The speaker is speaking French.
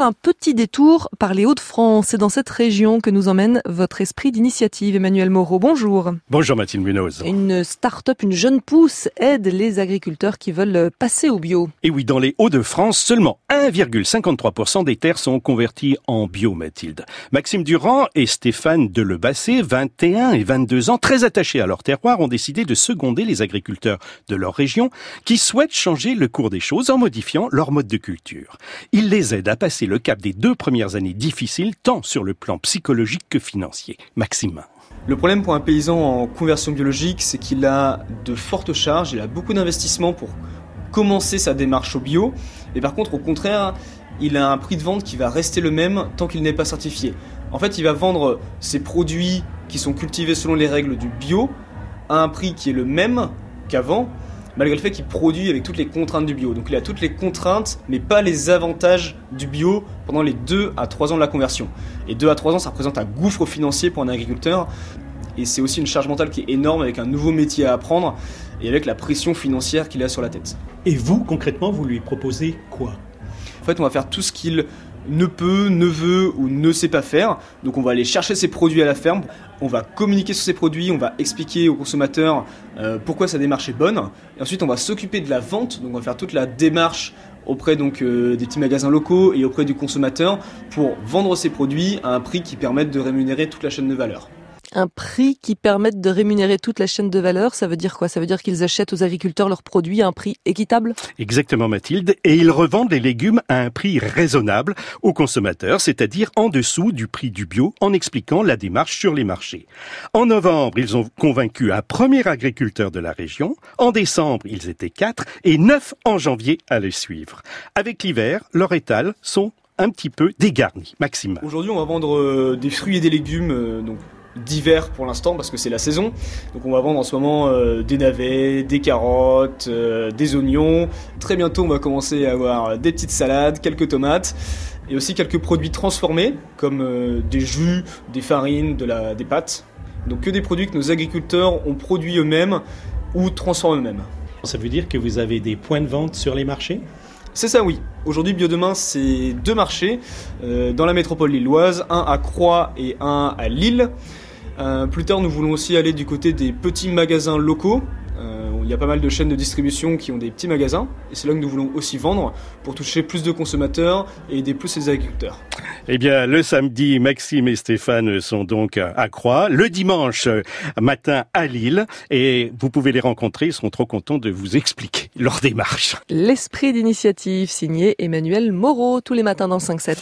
Un petit détour par les Hauts-de-France. C'est dans cette région que nous emmène votre esprit d'initiative. Emmanuel Moreau, bonjour. Bonjour Mathilde Munoz. Une start-up, une jeune pousse aide les agriculteurs qui veulent passer au bio. Et oui, dans les Hauts-de-France, seulement 1,53% des terres sont converties en bio, Mathilde. Maxime Durand et Stéphane Delebassé, 21 et 22 ans, très attachés à leur terroir, ont décidé de seconder les agriculteurs de leur région qui souhaitent changer le cours des choses en modifiant leur mode de culture. Ils les aident à passer le cap des deux premières années difficiles, tant sur le plan psychologique que financier. Maxime. Le problème pour un paysan en conversion biologique, c'est qu'il a de fortes charges, il a beaucoup d'investissements pour commencer sa démarche au bio, et par contre, au contraire, il a un prix de vente qui va rester le même tant qu'il n'est pas certifié. En fait, il va vendre ses produits qui sont cultivés selon les règles du bio à un prix qui est le même qu'avant, malgré le fait qu'il produit avec toutes les contraintes du bio. Donc il a toutes les contraintes, mais pas les avantages du bio pendant les 2 à 3 ans de la conversion. Et 2 à 3 ans, ça représente un gouffre financier pour un agriculteur. Et c'est aussi une charge mentale qui est énorme avec un nouveau métier à apprendre et avec la pression financière qu'il a sur la tête. Et vous, concrètement, vous lui proposez quoi? En fait, on va faire tout ce qu'il ne peut, ne veut ou ne sait pas faire. Donc on va aller chercher ses produits à la ferme, on va communiquer sur ces produits, on va expliquer aux consommateurs euh, pourquoi sa démarche est bonne. Et ensuite on va s'occuper de la vente, donc on va faire toute la démarche auprès donc euh, des petits magasins locaux et auprès du consommateur pour vendre ses produits à un prix qui permette de rémunérer toute la chaîne de valeur un prix qui permette de rémunérer toute la chaîne de valeur. Ça veut dire quoi? Ça veut dire qu'ils achètent aux agriculteurs leurs produits à un prix équitable? Exactement Mathilde. Et ils revendent les légumes à un prix raisonnable aux consommateurs, c'est-à-dire en dessous du prix du bio, en expliquant la démarche sur les marchés. En novembre, ils ont convaincu un premier agriculteur de la région. En décembre, ils étaient quatre et neuf en janvier à les suivre. Avec l'hiver, leurs étals sont un petit peu dégarnis. Maxime. Aujourd'hui, on va vendre euh, des fruits et des légumes, euh, donc d'hiver pour l'instant parce que c'est la saison. Donc on va vendre en ce moment euh, des navets, des carottes, euh, des oignons. Très bientôt on va commencer à avoir des petites salades, quelques tomates et aussi quelques produits transformés comme euh, des jus, des farines, de la, des pâtes. Donc que des produits que nos agriculteurs ont produits eux-mêmes ou transforment eux-mêmes. Ça veut dire que vous avez des points de vente sur les marchés? C'est ça, oui. Aujourd'hui, Biodemain, c'est deux marchés dans la métropole lilloise, un à Croix et un à Lille. Euh, plus tard, nous voulons aussi aller du côté des petits magasins locaux. Euh, il y a pas mal de chaînes de distribution qui ont des petits magasins, et c'est là que nous voulons aussi vendre pour toucher plus de consommateurs et aider plus les agriculteurs. Eh bien, le samedi, Maxime et Stéphane sont donc à Croix, le dimanche matin à Lille, et vous pouvez les rencontrer, ils seront trop contents de vous expliquer leur démarche. L'esprit d'initiative signé Emmanuel Moreau tous les matins dans 5-7.